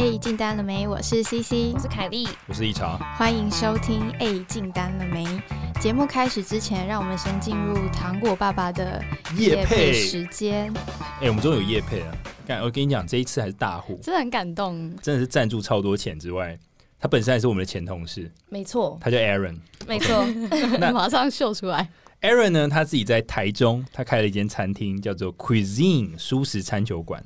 哎，进单了没？我是 CC，我是凯莉，我是一茶，欢迎收听。哎，进单了没？节目开始之前，让我们先进入糖果爸爸的夜配时间。哎，我们终于有夜配了。干，我跟你讲，这一次还是大户，真的很感动，真的是赞助超多钱之外，他本身还是我们的前同事，没错，他叫 Aaron，没错，那马上秀出来。Aaron 呢，他自己在台中，他开了一间餐厅，叫做 Cuisine 舒食餐酒馆。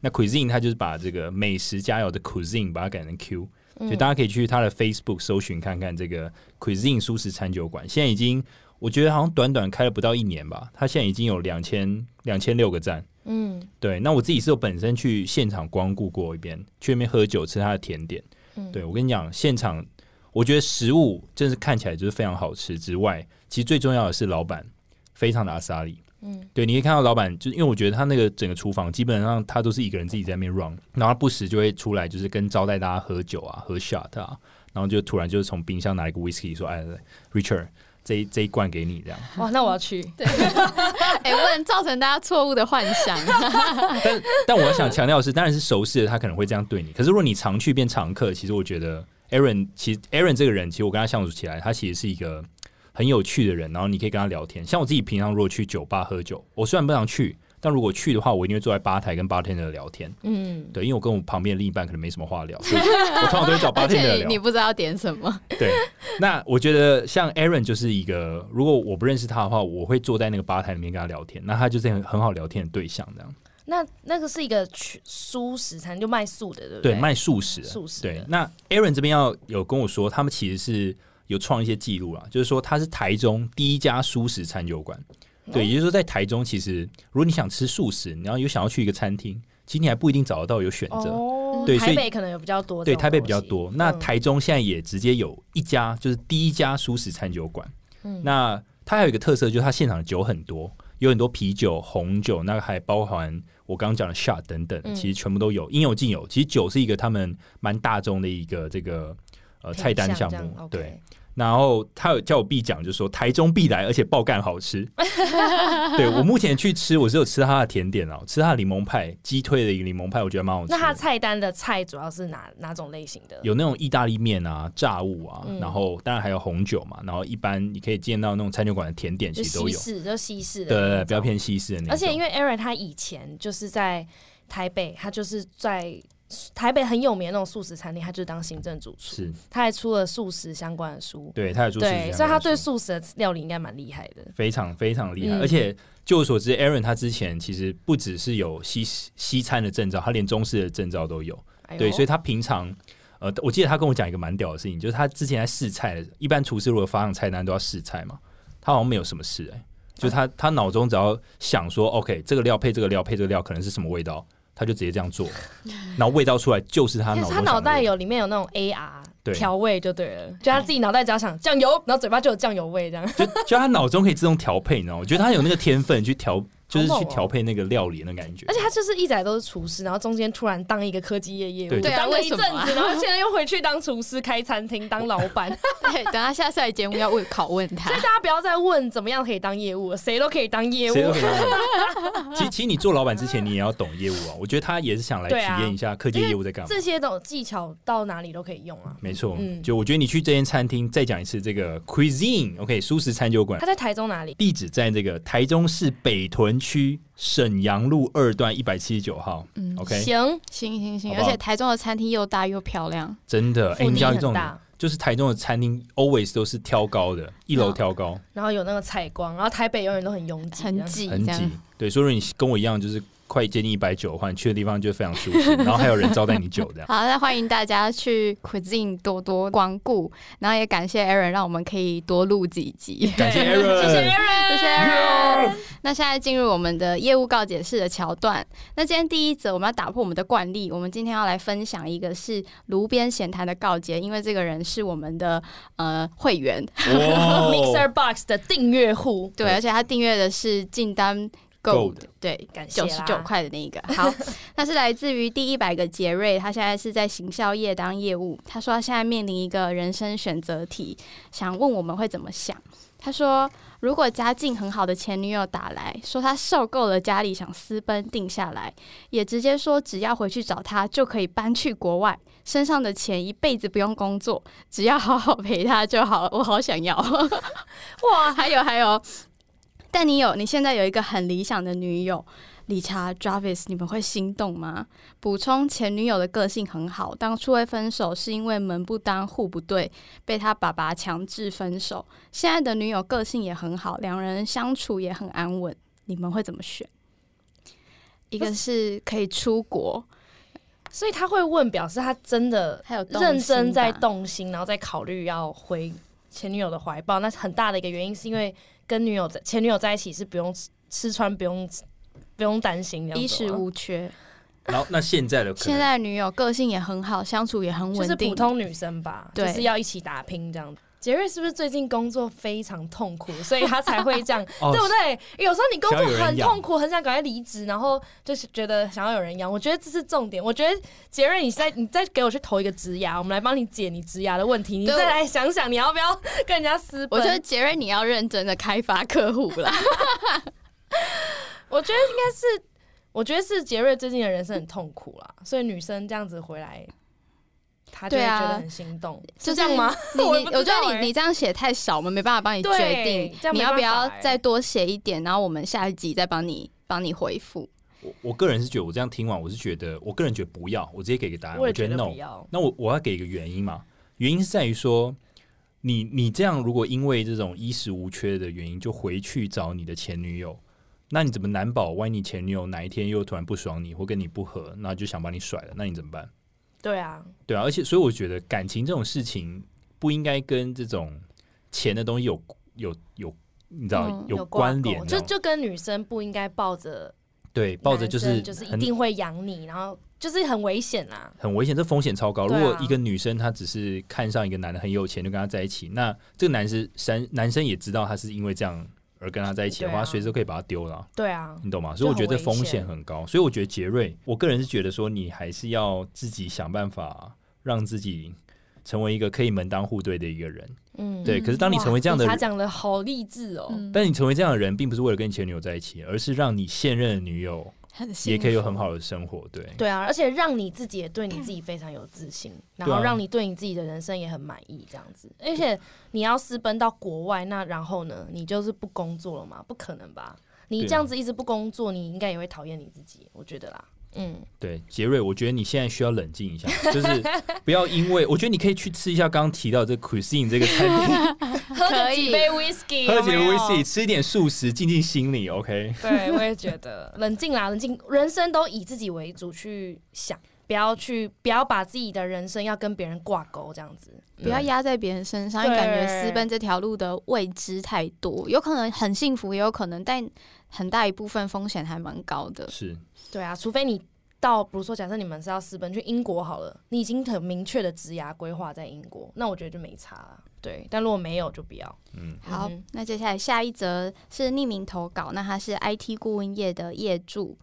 那 Cuisine 它就是把这个美食佳肴的 Cuisine 把它改成 Q，所以大家可以去他的 Facebook 搜寻看看这个 Cuisine 舒食餐酒馆。现在已经我觉得好像短短开了不到一年吧，它现在已经有两千两千六个赞。嗯，对。那我自己是有本身去现场光顾过一遍，去那边喝酒吃他的甜点。嗯，对我跟你讲，现场我觉得食物真是看起来就是非常好吃之外，其实最重要的是老板非常的阿萨里。嗯，对，你可以看到老板，就是因为我觉得他那个整个厨房基本上他都是一个人自己在那边 run，然后他不时就会出来，就是跟招待大家喝酒啊，喝 shot 啊，然后就突然就是从冰箱拿一个 whisky 说：“哎，Richard，这这一罐给你。”这样 哇，那我要去。对，哎，不能造成大家错误的幻想。但但我想强调的是，当然是熟悉的他可能会这样对你，可是如果你常去变常客，其实我觉得 Aaron，其实 Aaron 这个人，其实我跟他相处起来，他其实是一个。很有趣的人，然后你可以跟他聊天。像我自己平常如果去酒吧喝酒，我虽然不常去，但如果去的话，我一定会坐在吧台跟吧台的聊天。嗯，对，因为我跟我旁边的另一半可能没什么话聊，所以 我通常都会找吧台的聊。你不知道点什么？对，那我觉得像 Aaron 就是一个，如果我不认识他的话，我会坐在那个吧台里面跟他聊天。那他就是很很好聊天的对象，这样。那那个是一个素食餐，就卖素的，对不对？对，卖素食，素食。对，那 Aaron 这边要有跟我说，他们其实是。有创一些记录了，就是说它是台中第一家素食餐酒馆，对，也就是说在台中，其实如果你想吃素食，你要有想要去一个餐厅，其实你还不一定找得到有选择，对，台北可能有比较多，对，台北比较多。那台中现在也直接有一家，就是第一家素食餐酒馆。那它还有一个特色，就是它现场的酒很多，有很多啤酒、红酒，那还包含我刚刚讲的 shot 等等，其实全部都有，应有尽有。其实酒是一个他们蛮大众的一个这个呃菜单项目，对。然后他有叫我必讲，就说台中必来，而且爆干好吃。对我目前去吃，我是有吃他的甜点哦，吃他的柠檬派，鸡腿的一个柠檬派，我觉得蛮好吃。那他菜单的菜主要是哪哪种类型的？有那种意大利面啊，炸物啊，然后当然还有红酒嘛。然后一般你可以见到那种餐酒馆的甜点，其实都有，就西式的，对对，比较偏西式的那种。而且因为 Aaron 他以前就是在台北，他就是在。台北很有名的那种素食餐厅，他就是当行政主厨。是，他还出了素食相关的书。对，他还出对，所以他对素食的料理应该蛮厉害的。非常非常厉害，而且据我所知，Aaron 他之前其实不只是有西西餐的证照，他连中式的证照都有。对，所以他平常呃，我记得他跟我讲一个蛮屌的事情，就是他之前在试菜的，一般厨师如果发上菜单都要试菜嘛，他好像没有什么事哎，就他他脑中只要想说，OK，这个料配这个料配这个料，可能是什么味道。他就直接这样做，然后味道出来就是他脑。他脑袋有里面有那种 AR 调味就对了，就他自己脑袋只要想酱油，然后嘴巴就有酱油味这样。就就他脑中可以自动调配，你知道吗？我觉得他有那个天分去调。就是去调配那个料理的感觉，而且他就是一直都是厨师，然后中间突然当一个科技业业务，对，当了一阵子，然后现在又回去当厨师开餐厅当老板。对，等他下赛节目要问拷问他，所以大家不要再问怎么样可以当业务，谁都可以当业务。其实，其实你做老板之前，你也要懂业务啊。我觉得他也是想来体验一下科技业务在干嘛。这些种技巧到哪里都可以用啊。没错，就我觉得你去这间餐厅，再讲一次这个 Cuisine，OK，舒适餐酒馆。他在台中哪里？地址在这个台中市北屯区。沈阳路二段一百七十九号，嗯，OK，行行行行，而且台中的餐厅又大又漂亮，真的，哎，你知道这种，就是台中的餐厅 always 都是挑高的，一楼挑高，然后有那个采光，然后台北永远都很拥挤，很挤，很挤，对，所以说你跟我一样就是。快接近一百九的话，你去的地方就非常舒服，然后还有人招待你酒这样。好，那欢迎大家去 Cuisine 多多光顾，然后也感谢 Aaron 让我们可以多录几集。感谢 Aaron，谢谢 Aaron，谢谢 Aaron。那现在进入我们的业务告解式的桥段。那今天第一则我们要打破我们的惯例，我们今天要来分享一个是炉边闲谈的告解，因为这个人是我们的呃会员，Mixer Box 的订阅户。对，而且他订阅的是进单。Gold 对，感谢九十九块的那一个。好，那是来自于第一百个杰瑞，他现在是在行销业当业务。他说他现在面临一个人生选择题，想问我们会怎么想。他说，如果家境很好的前女友打来说他受够了家里想私奔定下来，也直接说只要回去找他就可以搬去国外，身上的钱一辈子不用工作，只要好好陪他就好了。我好想要哇！还有还有，但你有你现在有一个很理想的女友。理查 Jarvis，你们会心动吗？补充，前女友的个性很好，当初会分手是因为门不当户不对，被他爸爸强制分手。现在的女友个性也很好，两人相处也很安稳。你们会怎么选？一个是可以出国，所以他会问，表示他真的还有动认真在动心，然后再考虑要回前女友的怀抱。那很大的一个原因是因为跟女友在前女友在一起是不用吃吃穿不用不用担心这样子吗，衣食无缺。然后那现在的现在的女友个性也很好，相处也很就是稳定。普通女生吧，就是要一起打拼这样子。杰瑞是不是最近工作非常痛苦，所以他才会这样，哦对不对？有时候你工作很痛苦，很想赶快离职，然后就是觉得想要有人养。我觉得这是重点。我觉得杰瑞，你再你再给我去投一个职涯，我们来帮你解你职涯的问题。你再来想想，你要不要跟人家私奔？我觉得杰瑞你要认真的开发客户啦。我觉得应该是，我觉得是杰瑞最近的人生很痛苦啦，所以女生这样子回来，他就会对啊觉得很心动，就是这样吗？你我也你，我觉得你你这样写太少，我们没办法帮你决定你要不要再多写一点，然后我们下一集再帮你帮你回复。我我个人是觉得，我这样听完，我是觉得，我个人觉得不要，我直接给个答案，我觉得 no 不。要。那我我要给一个原因嘛，原因是在于说，你你这样如果因为这种衣食无缺的原因，就回去找你的前女友，那你怎么难保万一你前女友哪一天又突然不爽你，或跟你不合，那就想把你甩了，那你怎么办？对啊，对啊，而且所以我觉得感情这种事情不应该跟这种钱的东西有有有，你知道、嗯有关联，就就跟女生不应该抱着对，抱着就是就是一定会养你，然后就是很危险啊。很危险，这风险超高。如果一个女生她只是看上一个男的很有钱，就跟他在一起，那这个男生男男生也知道他是因为这样而跟他在一起的话，随时都可以把他丢了啊，对啊，你懂吗？所以我觉得就很危险风险很高。所以我觉得杰瑞，我个人是觉得说，你还是要自己想办法让自己成为一个可以门当户对的一个人。嗯，对，可是当你成为这样的人，他讲的好励志哦。嗯，但你成为这样的人，并不是为了跟你前女友在一起，而是让你现任的女友很也可以有很好的生活。对，对啊，而且让你自己也对你自己非常有自信，然后让你对你自己的人生也很满意，这样子。而且你要私奔到国外，那然后呢？你就是不工作了吗？不可能吧？你这样子一直不工作，你应该也会讨厌你自己，我觉得啦。嗯，对，杰瑞，我觉得你现在需要冷静一下，就是不要因为我觉得你可以去吃一下刚刚提到这 cuisine 这个餐厅，喝可以个几杯 whisky，喝几杯 whisky，，吃一点素食，静静心里。OK，对，我也觉得冷静啦，冷静，人生都以自己为主去想，不要去，不要把自己的人生要跟别人挂钩，这样子。不要压在别人身上，因为感觉私奔这条路的未知太多，有可能很幸福，也有可能，但很大一部分风险还蛮高的。是对啊，除非你到，比如说，假设你们是要私奔去英国好了，你已经很明确的职涯规划在英国，那我觉得就没差了。对，但如果没有，就不要。嗯，好，那接下来下一则是匿名投稿，那他是 IT 顾问业的业主。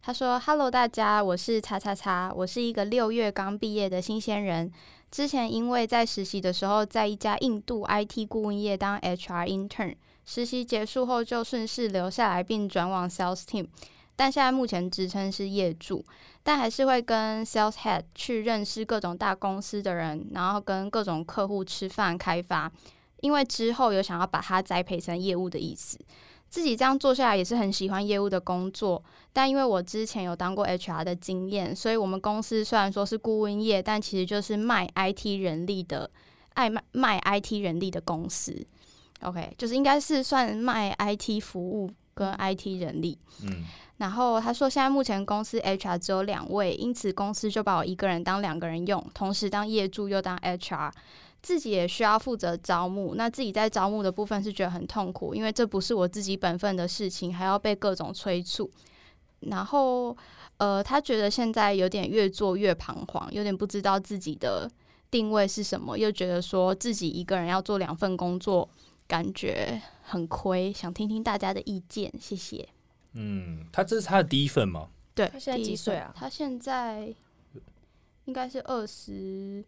他说：“Hello，大家，我是叉叉叉，我是一个六月刚毕业的新鲜人。之前因为在实习的时候，在一家印度 IT 顾问业当 HR intern，实习结束后就顺势留下来，并转往 sales team。但现在目前职称是业主，但还是会跟 sales head 去认识各种大公司的人，然后跟各种客户吃饭开发。因为之后有想要把它栽培成业务的意思。自己这样做下来也是很喜欢业务的工作，但因为我之前有当过 HR 的经验，所以我们公司虽然说是顾问业，但其实就是卖 IT 人力的，爱卖卖 IT 人力的公司。OK，就是应该是算卖 IT 服务跟 IT 人力。嗯，然后他说，现在目前公司 HR 只有两位，因此公司就把我一个人当两个人用，同时当业主又当 HR，自己也需要负责招募。那自己在招募的部分是觉得很痛苦，因为这不是我自己本分的事情，还要被各种催促。然后，呃，他觉得现在有点越做越彷徨，有点不知道自己的定位是什么，又觉得说自己一个人要做两份工作，感觉很亏。想听听大家的意见，谢谢。嗯，他这是他的第一份吗？对，他现在第一几岁啊他现在应该是二十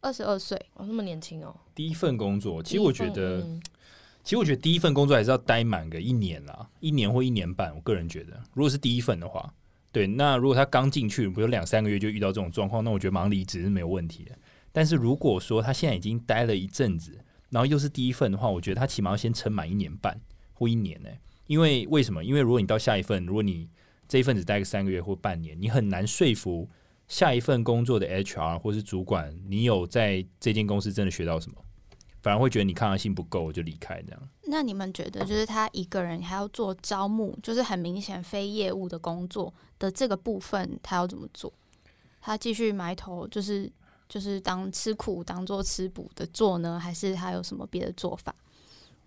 二十二岁。哦，那么年轻哦。第一份工作，其实我觉得，嗯其实我觉得第一份工作还是要待满个一年啦，一年或一年半。我个人觉得，如果是第一份的话，对，那如果他刚进去，比如两三个月就遇到这种状况，那我觉得马上离职是没有问题的。但是如果说他现在已经待了一阵子，然后又是第一份的话，我觉得他起码要先撑满一年半或一年呢、因为为什么？因为如果你到下一份，如果你这一份只待个三个月或半年，你很难说服下一份工作的 HR 或是主管，你有在这间公司真的学到什么，反而会觉得你抗压性不够，就离开这样。那你们觉得，就是他一个人还要做招募，就是很明显非业务的工作的这个部分，他要怎么做？他继续埋头，就是就是当吃苦当做吃补的做呢，还是他有什么别的做法？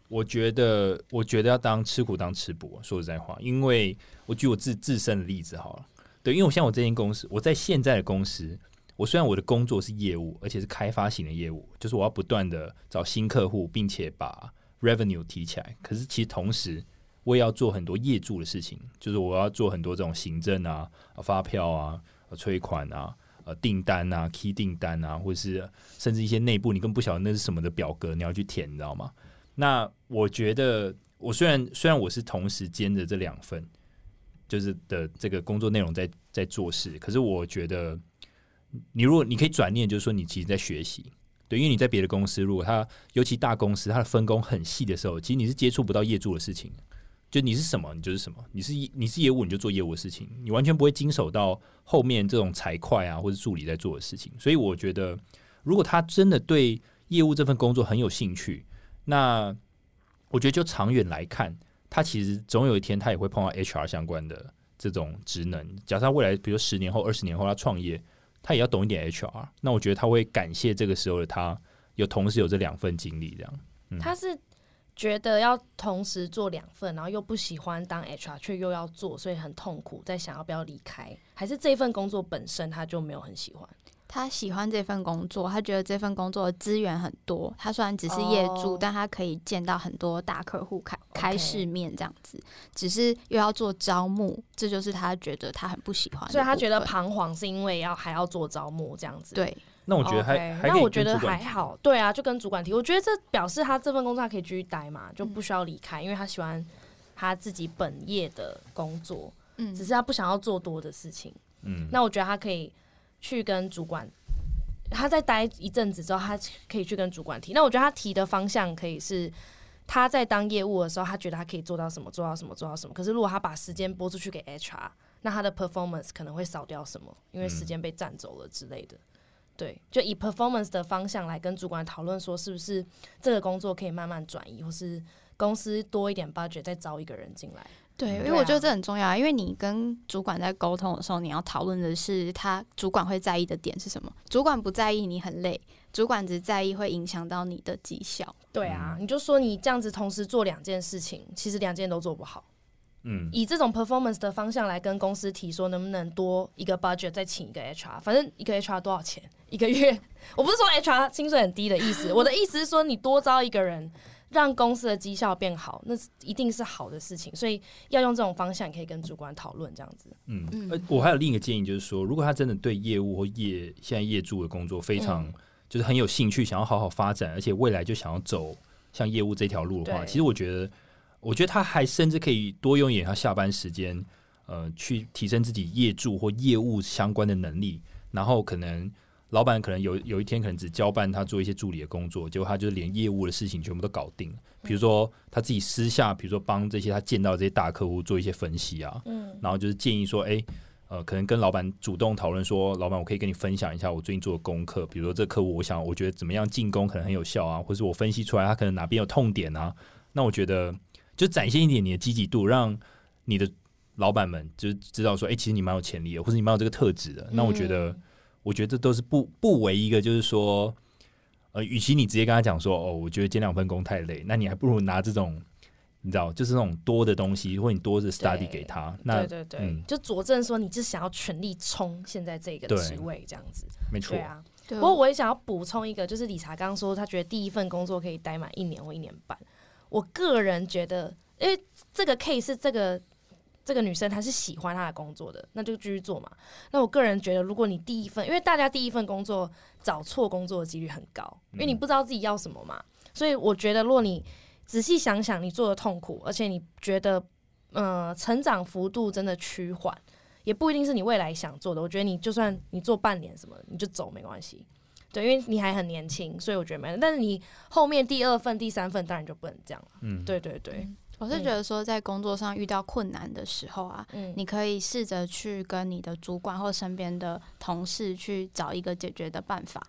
我觉得，我觉得要当吃苦当吃补。说实在话，因为我举我自自身的例子好了，对，因为我像我这间公司，我在现在的公司，我虽然我的工作是业务，而且是开发型的业务，就是我要不断的找新客户，并且把 revenue 提起来。可是其实同时，我也要做很多业助的事情，就是我要做很多这种行政啊、发票啊、催款啊。呃，订单啊，key 订单啊，或是甚至一些内部你根本不晓得那是什么的表格，你要去填，你知道吗？那我觉得，我虽然虽然我是同时兼着这两份，就是的这个工作内容在在做事，可是我觉得，你如果你可以转念，就是说你其实在学习，对，因为你在别的公司，如果他尤其大公司，它的分工很细的时候，其实你是接触不到业主的事情，就你是什么，你就是什么，你是你是业务，你就做业务的事情，你完全不会经手到后面这种财会啊或者助理在做的事情，所以我觉得，如果他真的对业务这份工作很有兴趣，那我觉得就长远来看，他其实总有一天他也会碰到 HR 相关的这种职能。假设未来比如十年后、二十年后他创业，他也要懂一点 HR。那我觉得他会感谢这个时候的他，有同时有这两份经历，这样。嗯他是觉得要同时做两份，然后又不喜欢当 HR，却又要做，所以很痛苦，在想要不要离开，还是这份工作本身他就没有很喜欢？他喜欢这份工作，他觉得这份工作的资源很多。他虽然只是业主哦但他可以见到很多大客户，开开市面这样子。只是又要做招募，这就是他觉得他很不喜欢。所以他觉得彷徨是因为要还要做招募这样子。对，那我觉得还好，对啊，就跟主管提，我觉得这表示他这份工作他可以继续待嘛，就不需要离开，因为他喜欢他自己本业的工作，嗯，只是他不想要做多的事情。嗯，那我觉得他可以去跟主管，他在待一阵子之后，他可以去跟主管提。那我觉得他提的方向可以是。他在当业务的时候，他觉得他可以做到什么，做到什么，做到什么。可是如果他把时间拨出去给 HR，那他的 performance 可能会少掉什么，因为时间被占走了之类的。对，就以 performance 的方向来跟主管讨论，说是不是这个工作可以慢慢转移，或是公司多一点 budget 再招一个人进来。对，因为我觉得这很重要啊，因为你跟主管在沟通的时候，你要讨论的是他主管会在意的点是什么。主管不在意你很累，主管只在意会影响到你的绩效。对啊，你就说你这样子同时做两件事情，其实两件都做不好。嗯，以这种 performance 的方向来跟公司提说，能不能多一个 budget 再请一个 HR，反正一个 HR 多少钱一个月？我不是说 HR 薪水很低的意思，我的意思是说你多招一个人，让公司的绩效变好，那一定是好的事情。所以要用这种方向，可以跟主管讨论这样子。嗯嗯，呃，我还有另一个建议，就是说，如果他真的对业务或业现在业主的工作非常、嗯就是很有兴趣，想要好好发展，而且未来就想要走像业务这条路的话，其实我觉得，我觉得他还甚至可以多用一点他下班时间，呃，去提升自己业助或业务相关的能力，然后可能。老板可能有有一天可能只交办他做一些助理的工作，结果他就是连业务的事情全部都搞定了。比如说他自己私下，比如说帮这些他见到的这些大客户做一些分析啊，嗯，然后就是建议说，哎、呃，可能跟老板主动讨论说，老板，我可以跟你分享一下我最近做的功课，比如说这客户，我想我觉得怎么样进攻可能很有效啊，或是我分析出来他可能哪边有痛点啊，那我觉得就展现一点你的积极度，让你的老板们就是知道说，哎、其实你蛮有潜力的，或者你蛮有这个特质的。那我觉得，我觉得这都是不不为一个就是说，呃，与其你直接跟他讲说，哦，我觉得兼两份工太累，那你还不如拿这种。你知道，就是那种多的东西，或者你多的 study 给他，那对对对，嗯就佐证说你是想要全力冲现在这个职位这样子。没错，啊，不过我也想要补充一个，就是理查刚刚说他觉得第一份工作可以待满一年或一年半。我个人觉得，因为这个 case 是这个这个女生她是喜欢她的工作的，那就继续做嘛。那我个人觉得，如果你第一份，因为大家第一份工作找错工作的几率很高，因为你不知道自己要什么嘛。所以我觉得，如果你仔细想想，你做的痛苦，而且你觉得，呃，成长幅度真的趋缓，也不一定是你未来想做的。我觉得你就算你做半年什么，你就走没关系。对，因为你还很年轻，所以我觉得没。但是你后面第二份、第三份当然就不能这样了。嗯，对对对。我是觉得说，在工作上遇到困难的时候啊，嗯你可以试着去跟你的主管或身边的同事去找一个解决的办法。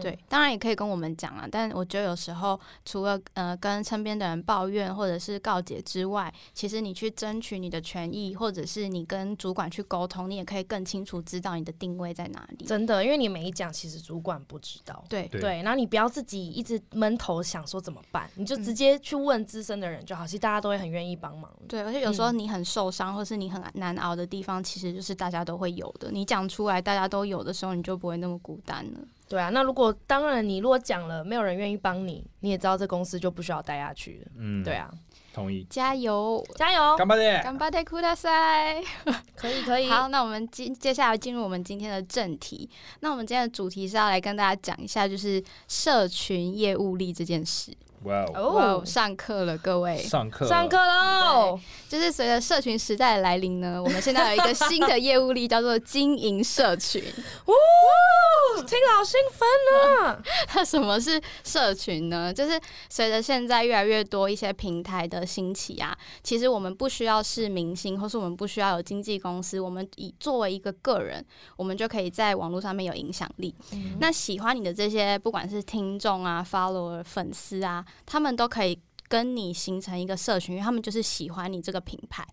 对，当然也可以跟我们讲啊，但我觉得有时候除了呃跟身边的人抱怨或者是告解之外，其实你去争取你的权益，或者是你跟主管去沟通，你也可以更清楚知道你的定位在哪里。真的，因为你没讲，其实主管不知道。对对，然后你不要自己一直闷头想说怎么办，你就直接去问资深的人就好，其实大家都会很愿意帮忙。对，而且有时候你很受伤，或是你很难熬的地方，其实就是大家都会有的。你讲出来，大家都有的时候，你就不会那么孤单了。对啊，那如果当然，你如果讲了，没有人愿意帮你，你也知道这公司就不需要待下去了。嗯，对啊，同意，加油，加油，干巴爹，干巴爹，哭大赛，可以，可以。好，那我们今接下来进入我们今天的正题。那我们今天的主题是要来跟大家讲一下，就是社群业务力这件事。哇哦！上课了，各位，上课，上课喽！就是随着社群时代的来临呢，我们现在有一个新的业务力，叫做经营社群。哦，听了好兴奋啊！那 什么是社群呢？就是随着现在越来越多一些平台的兴起啊，其实我们不需要是明星，或是我们不需要有经纪公司，我们以作为一个个人，我们就可以在网络上面有影响力。那喜欢你的这些，不管是听众啊、follower、粉丝啊。他们都可以跟你形成一个社群，因为他们就是喜欢你这个品牌。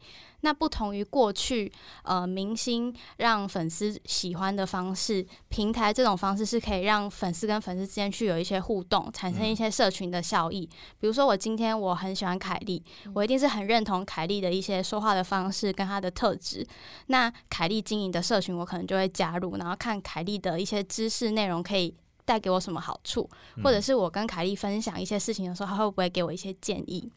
那不同于过去，呃，明星让粉丝喜欢的方式，平台这种方式是可以让粉丝跟粉丝之间去有一些互动，产生一些社群的效益。比如说，我今天我很喜欢凯莉，我一定是很认同凯莉的一些说话的方式跟她的特质。那凯莉经营的社群，我可能就会加入，然后看凯莉的一些知识内容可以。带给我什么好处，或者是我跟凯莉分享一些事情的时候，他会不会给我一些建议？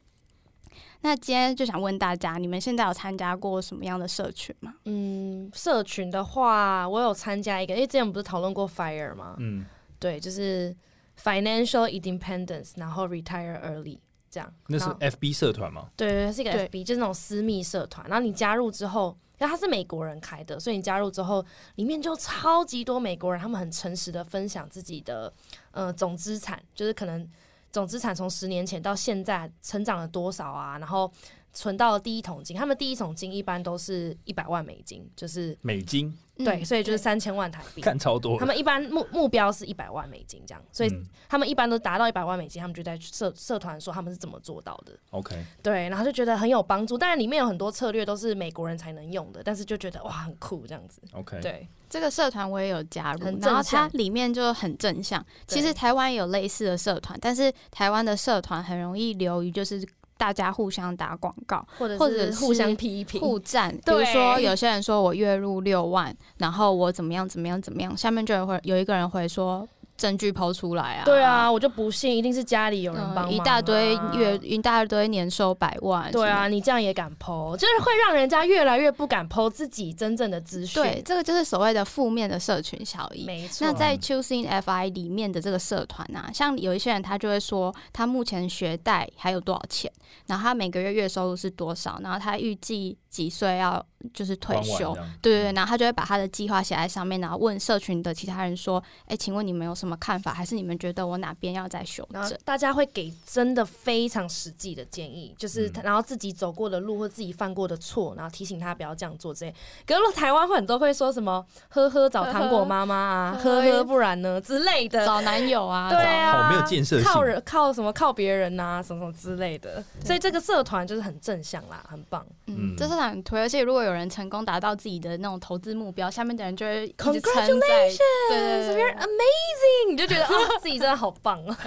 那今天就想问大家，你们现在有参加过什么样的社群吗？嗯，社群的话，我有参加一个，因为之前不是讨论过 FIRE 吗？嗯，对，就是 Financial Independence，然后 Retire Early 这样。那是 FB 社团吗？对对，是一个 FB，就是那种私密社团。然后你加入之后。那他是美国人开的，所以你加入之后，里面就超级多美国人，他们很诚实的分享自己的呃总资产，就是可能总资产从十年前到现在成长了多少啊，然后存到第一桶金，他们第一桶金一般都是一百万美金，就是美金。对，所以就是三千万台币，看超多。他们一般目目标是一百万美金这样，所以他们一般都达到一百万美金，他们就在社社团说他们是怎么做到的。OK，对，然后就觉得很有帮助。但是里面有很多策略都是美国人才能用的，但是就觉得哇很酷这样子。OK，对，这个社团我也有加入，然后它里面就很正向。其实台湾有类似的社团，但是台湾的社团很容易流于就是。大家互相打广告，或者或者互相批评、互赞。比如说，有些人说我月入六万，然后我怎么样怎么样怎么样，下面就有会有一个人会说。证据抛出来啊！对啊，我就不信，一定是家里有人帮一大堆月一大堆年收百万。对啊，你这样也敢抛，就是会让人家越来越不敢抛自己真正的资讯。对，这个就是所谓的负面的社群效应。没错。那在 Choosing FI 里面的这个社团啊，像有一些人他就会说，他目前学贷还有多少钱，然后他每个月月收入是多少，然后他预计几岁要就是退休。对对对，然后他就会把他的计划写在上面，然后问社群的其他人说：“哎，请问你们有什么？”看法？还是你们觉得我哪边要再修正？大家会给真的非常实际的建议，就是然后自己走过的路或自己犯过的错，然后提醒他不要这样做。这些，可是台湾会很多会说什么“呵呵找糖果妈妈啊，呵呵不然呢”之类的，找男友啊，对啊，没有建设，靠人靠什么靠别人呐，什么什么之类的。所以这个社团就是很正向啦，很棒。嗯，这社团很推，而且如果有人成功达到自己的那种投资目标，下面的人就会 Congratulations，对对对，Amazing。你就觉得啊，自己真的好棒啊！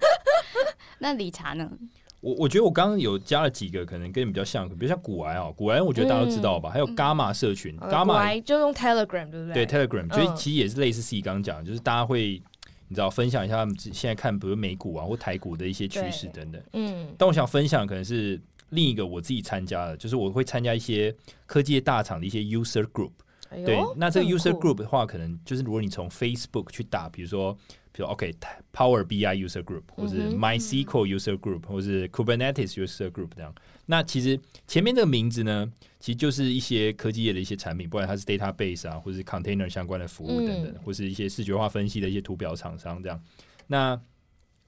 那理查呢？我我觉得我刚刚有加了几个，可能跟你比较像，比如像古癌啊，古癌我觉得大家都知道吧？还有伽马社群，伽马就用 Telegram 对不对？对 Telegram，所以其实也是类似 C 刚刚讲，就是大家会你知道分享一下他们现在看，比如美股啊或台股的一些趋势等等。嗯，但我想分享可能是另一个我自己参加的，就是我会参加一些科技大厂的一些 user group。哎对，那这个 user group 的话，可能就是如果你从 Facebook 去打，比如说，比如 OK Power BI user group，或是 MySQL user group，或是 Kubernetes user group 这样。那其实前面这个名字呢，其实就是一些科技业的一些产品，不管它是 database 啊，或是 container 相关的服务等等，嗯或是一些视觉化分析的一些图表厂商这样。那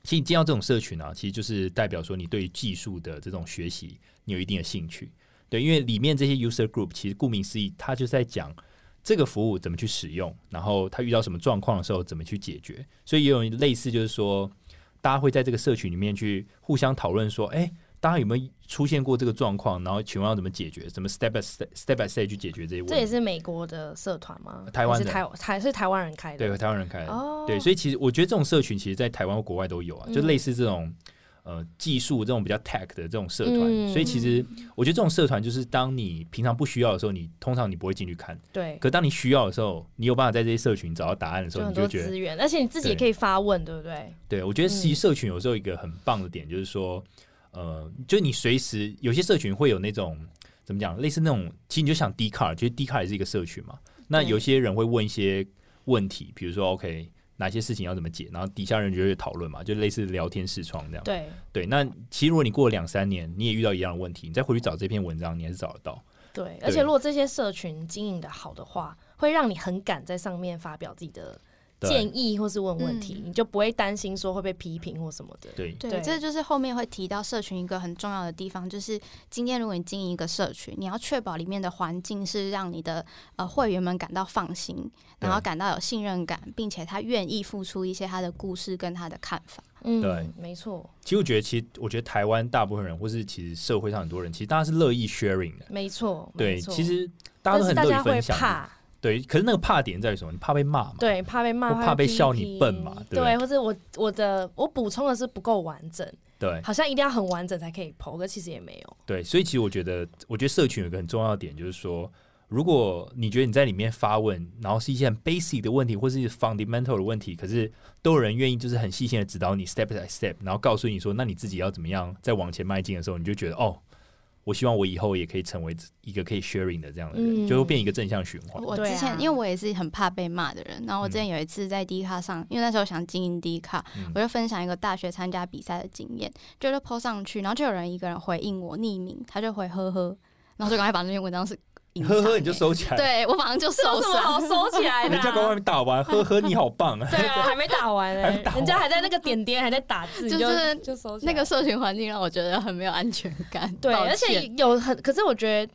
其实你进到这种社群呢，其实就是代表说你对技术的这种学习，你有一定的兴趣。对，因为里面这些 user group 其实顾名思义，它就是在讲这个服务怎么去使用，然后它遇到什么状况的时候怎么去解决。所以也有类似，就是说大家会在这个社群里面去互相讨论说，哎、大家有没有出现过这个状况？然后请问要怎么解决？怎么 step by step step by step 去解决这些问题？这也是美国的社团吗？台湾台台是台湾人开的？对台湾人开的。哦，对，所以其实我觉得这种社群，其实在台湾或国外都有啊，就嗯类似这种呃技术这种比较 tech 的这种社团。嗯所以其实我觉得这种社团，就是当你平常不需要的时候，你通常你不会进去看；对，可当你需要的时候，你有办法在这些社群找到答案的时候，就你就觉得资源，而且你自己也可以发问，对不对？对，我觉得其实社群有时候一个很棒的点就是说，呃，就你随时有些社群会有那种怎么讲，类似那种，其实你就想 D 卡，其实 D 卡也是一个社群嘛。那有些人会问一些问题，比如说 OK 哪些事情要怎么解，然后底下人就会讨论嘛，就类似聊天视窗这样。对，对，那其实如果你过了两三年，你也遇到一样的问题，你再回去找这篇文章，你还是找得到。对，而且如果这些社群经营的好的话，会让你很敢在上面发表自己的对建议或是问问题，嗯你就不会担心说会被批评或什么的。对，对，对这就是后面会提到社群一个很重要的地方，就是今天如果你经营一个社群，你要确保里面的环境是让你的呃会员们感到放心，然后感到有信任感，并且他愿意付出一些他的故事跟他的看法。嗯，对，没错，其实我觉得，其实我觉得台湾大部分人，或是其实社会上很多人，其实大家是乐意 sharing 的。没错，对，其实大家都很乐意但是大家会分享。怕，对，可是那个怕点在于什么？你怕被骂嘛？对，怕被骂，或怕被笑你笨嘛对不对对，或者我我的我补充的是不够完整，对好像一定要很完整才可以剖，可其实也没有。对，所以其实我觉得，我觉得社群有一个很重要的点，就是说，如果你觉得你在里面发问，然后是一些很 basic 的问题，或是 fundamental 的问题，可是都有人愿意就是很细心的指导你 step by step，然后告诉你说，那你自己要怎么样再往前迈进的时候，你就觉得哦，我希望我以后也可以成为一个可以 sharing 的这样的人，嗯。就会变一个正向循环。我之前、啊因为我也是很怕被骂的人，然后我之前有一次在 D 卡上，因为那时候想经营 D 卡，嗯。我就分享一个大学参加比赛的经验，就就 po 上去，然后就有人一个人回应我匿名，他就回呵呵，然后就赶快把那篇文章是隐藏呵呵，你就欸收起来。对我马上就收什么好。收起来的、人家刚外面打完，呵呵，你好棒啊！对啊，还没打完哎、人家还在那个点点还在打字，就是就收起来那个社群环境让我觉得很没有安全感。对，而且有很，可是我觉得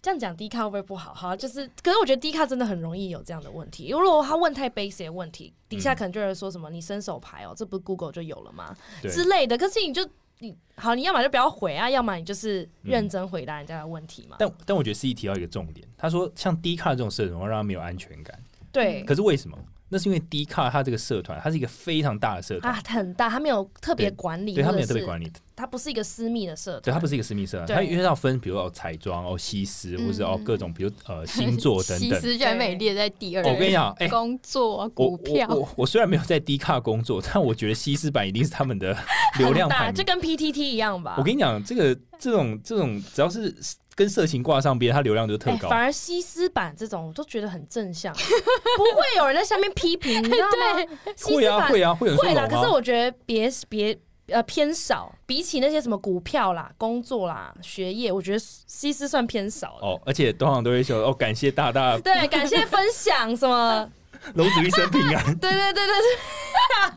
这样讲低卡会不会不好？哈，就是，可是我觉得低卡真的很容易有这样的问题。如果他问太 basic 的问题，底下嗯可能就会说什么“你伸手牌哦，这不是 Google 就有了吗”之类的。可是你就你好，你要么就不要回啊，要么你就是认真回答人家的问题嘛。但但我觉得 C 提到一个重点，他说像 D 卡这种社团会让他没有安全感，对可是为什么？那是因为 D 卡它这个社团，它是一个非常大的社团。啊，，很大，它没有特别管理，对它没有特别管理，它不是一个私密的社团，对，它不是一个私密社团，它因为要分，比如哦彩妆哦西施，或者哦嗯。各种，比如呃星座等等。西。施居然被你列在第二哦我跟你讲，哎，工作、我股票。我，我我虽然没有在 D 卡工作，但我觉得西施版一定是他们的流量很大。就跟 PTT 一样吧。我跟你讲，这个这种这种只要是跟色情挂上边，它流量就特哎，高。反而西施版这种，我都觉得很正向，不会有人在下面批评，你知道吗？西会啊会啊会有会啦，可是我觉得别别呃偏少，比起那些什么股票啦、工作啦、学业，我觉得西施算偏少的。哦，而且通常都会说哦，感谢大大 对，感谢分享什么？楼主一生平安。对对对对对，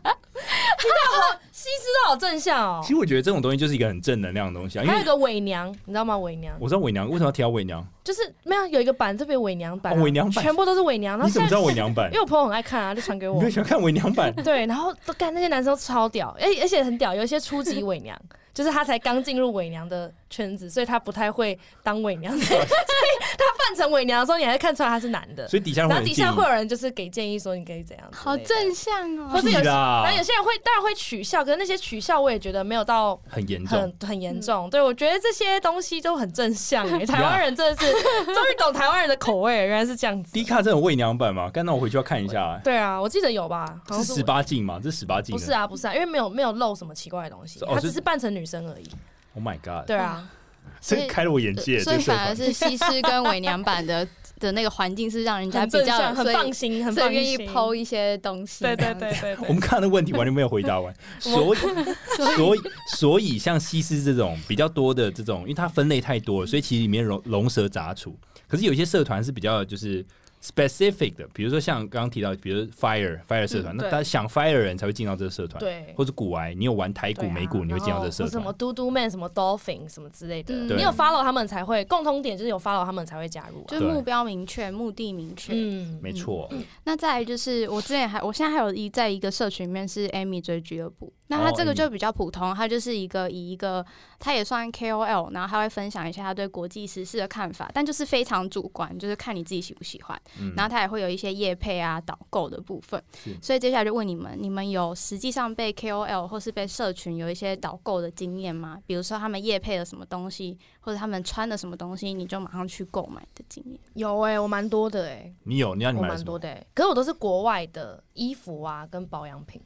你看好西施都好正向哦其。实我觉得这种东西就是一个很正能量的东西啊，因还有一个伪娘，你知道吗？伪娘我知道伪娘为什么要提到伪娘，就是没有有一个版特别伪娘版啊、哦伪娘版全部都是伪娘。然后你怎么知道伪娘版 因为？我朋友很爱看啊，就传给我你没有。喜欢看伪娘版？对，然后都干那些男生都超屌，而而且很屌，有一些初级伪娘，就是他才刚进入伪娘的圈子，所以他不太会当伪娘，所以他扮成伪娘的时候，你还是看出来他是男的。所以底下会然后底下会有人就是给建议说你可以怎样之类的，好正向哦或。是有些，啦然后有些人会当然会取笑，可是那些取笑我也觉得没有到很严重。很很严重。对我觉得这些东西都很正向哎、台湾人真的是 终于懂台湾人的口味了，原来是这样子。迪卡这种伪娘版嘛，刚那我回去要看一下、欸，对啊，我记得有吧？好像是十八禁嘛？这是十八禁。不是啊，不是啊，因为没有没有露什么奇怪的东西，哦只是扮成女生而已。，Oh my god！对啊，所以 开了我眼界。所以反而是西施跟伪娘版的的那个环境是让人家比较很放心，很放所以愿意心。剖一些东西。对对对对，我们看的问题完全没有回答完，所以所以所以像西施这种比较多的这种，因为它分类太多了，所以其实里面龙龙蛇杂处。可是有些社团是比较就是 specific 的，比如说像刚刚提到，比如 fire fire 社团，那嗯对大家想 fire 的人才会进到这个社团，对。或者古癌，你有玩台股、啊美股，你会进到这个社团什么团。嘟嘟 man、什么 dolphin 什么之类的，嗯你有 follow 他们才会，共通点就是有 follow 他们才会加入啊。就是目标明确，目的明确。嗯，没错，那再来就是我之前还，我现在还有一在一个社群里面是 Amy 追俱乐部，那他哦这个就比较普通，他就是一个以一个他也算 KOL，然后他会分享一下他对国际时事的看法，但就是非常主观，就是看你自己喜不喜欢。嗯然后它也会有一些业配啊、导购的部分，所以接下来就问你们，你们有实际上被 KOL 或是被社群有一些导购的经验吗？比如说他们业配了什么东西，或者他们穿了什么东西，你就马上去购买的经验？有哎、我蛮多的哎、你有，你要你我买什么？蛮多的哎、可是我都是国外的衣服啊，跟保养品，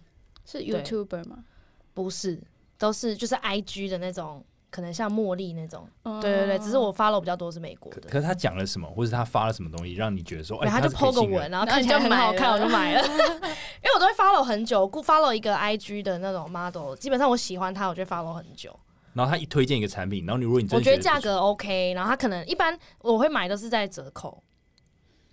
是 YouTuber 吗？不是，都是就是 IG 的那种，可能像茉莉那种。嗯对对对，只是我 follow 比较多是美国的。可可是他讲了什么，或者他发了什么东西，让你觉得说，哎，他就 PO 个文，然后看起来你就很好看，我就买了。因为我都会 follow 很久，故 follow 一个 IG 的那种 model，基本上我喜欢他，我就会 follow 很久。然后他一推荐一个产品，然后你如果你真我的觉得价格 OK，然后他可能一般我会买都是在折扣，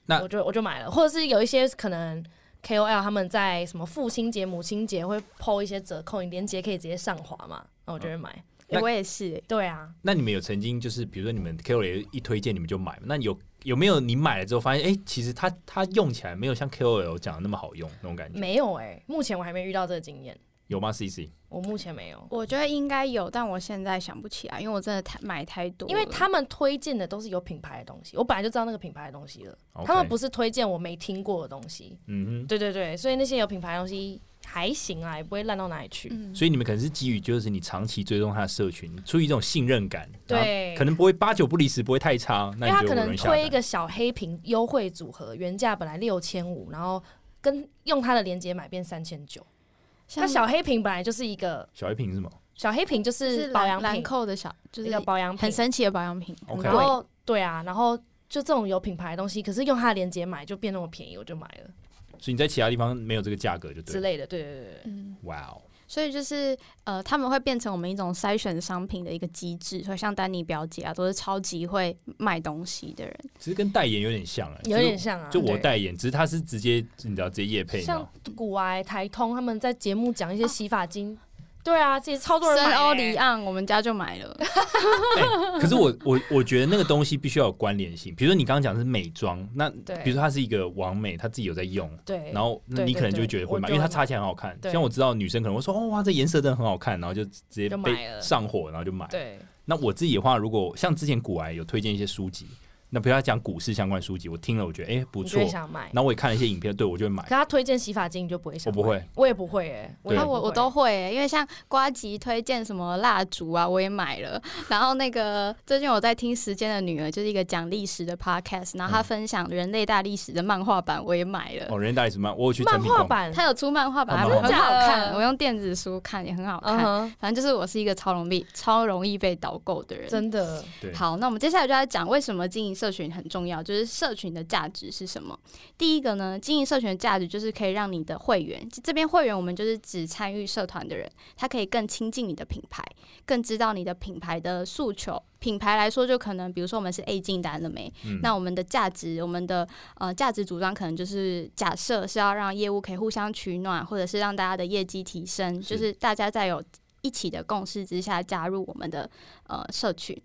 那我就我就买了，或者是有一些可能 KOL 他们在什么父亲节、母亲节会 PO 一些折扣，你连接可以直接上滑嘛，那我就会买。欸我也是、欸，对啊，那你们有曾经就是比如说你们 KOL 一推荐你们就买吗，那有有没有你买了之后发现，哎、其实它它用起来没有像 KOL 讲的那么好用那种感觉？没有哎、目前我还没遇到这个经验，有吗？CC 我目前没有。我觉得应该有，但我现在想不起来，因为我真的太买太多。因为他们推荐的都是有品牌的东西，我本来就知道那个品牌的东西了。他们不是推荐我没听过的东西。嗯对对对，所以那些有品牌的东西还行啊，也不会烂到哪里去。嗯，所以你们可能是基于就是你长期追踪他的社群，出于一种信任感，对。可能不会八九不离十，不会太差，那就因为他可能推一个小黑瓶优惠组合，原价本来六千五，然后跟用他的链接买变三千九。像那小黑瓶本来就是一个小黑瓶是什么？小黑瓶，就是保养品，蔻的小，就一是个保养品。很，神奇的保养品。然后对。啊，然后就这种有品牌的东西，可是用它的链接买就变那么便宜，我就买了所以你在其他地方没有这个价格就对了。之类的。对对对对，嗯，哇哦，所以就是呃，他们会变成我们一种筛选商品的一个机制，所以像丹尼表姐啊，都是超级会卖东西的人。其实跟代言有点像哎、有点像啊。就我代言，只是他是直接你知道直接业配，像古埃、台通他们在节目讲一些洗发精，对啊，其实超多人买、深欧欸。里昂，我们家就买了。哎可是我我我觉得那个东西必须要有关联性，比如说你刚刚讲的是美妆，那比如说它是一个王美，她自己有在用，对，然后那你可能就会觉得会买，因为它擦起来很好看。像我知道女生可能会说哦哇这颜色真的很好看，然后就直接被上火，然后就买。对那我自己的话，如果像之前古癌有推荐一些书籍，那比如他讲股市相关书籍，我听了我觉得哎、不错会，想买。然后我也看了一些影片，对我就会买可。他推荐洗发精，你就不会想买？我不会，我也不会哎、我我我都会欸、因为像瓜吉推荐什么蜡烛啊，我也买了。然后那个最近我在听《时间的女儿》，就是一个讲历史的 podcast，然后他嗯分享人类大历史的漫画版，我也买了。哦，人类大历史漫？我有去漫。画版，他有出漫画版，很好看。我用电子书看也很好看。反正就是我是一个超容易、超容易被导购的人。真的对，好，那我们接下来就来讲为什么经营社群很重要，就是社群的价值是什么。第一个呢，经营社群的价值就是可以让你的会员，这边会员我们就是指参与社团的人，他可以更亲近你的品牌，更知道你的品牌的诉求。品牌来说，就可能比如说我们是 A 进单了没？嗯那我们的价值，我们的呃价值主张可能就是假设是要让业务可以互相取暖，或者是让大家的业绩提升，是就是大家在有一起的共识之下加入我们的呃社群。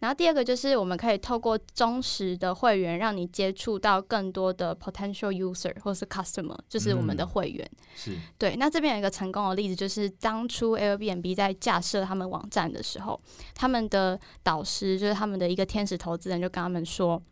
然后第二个就是我们可以透过忠实的会员，让你接触到更多的 potential user 或是 customer，就是我们的嗯会员。是对，那这边有一个成功的例子，就是当初 Airbnb 在架设他们网站的时候，他们的导师就是他们的一个天使投资人，就跟他们说，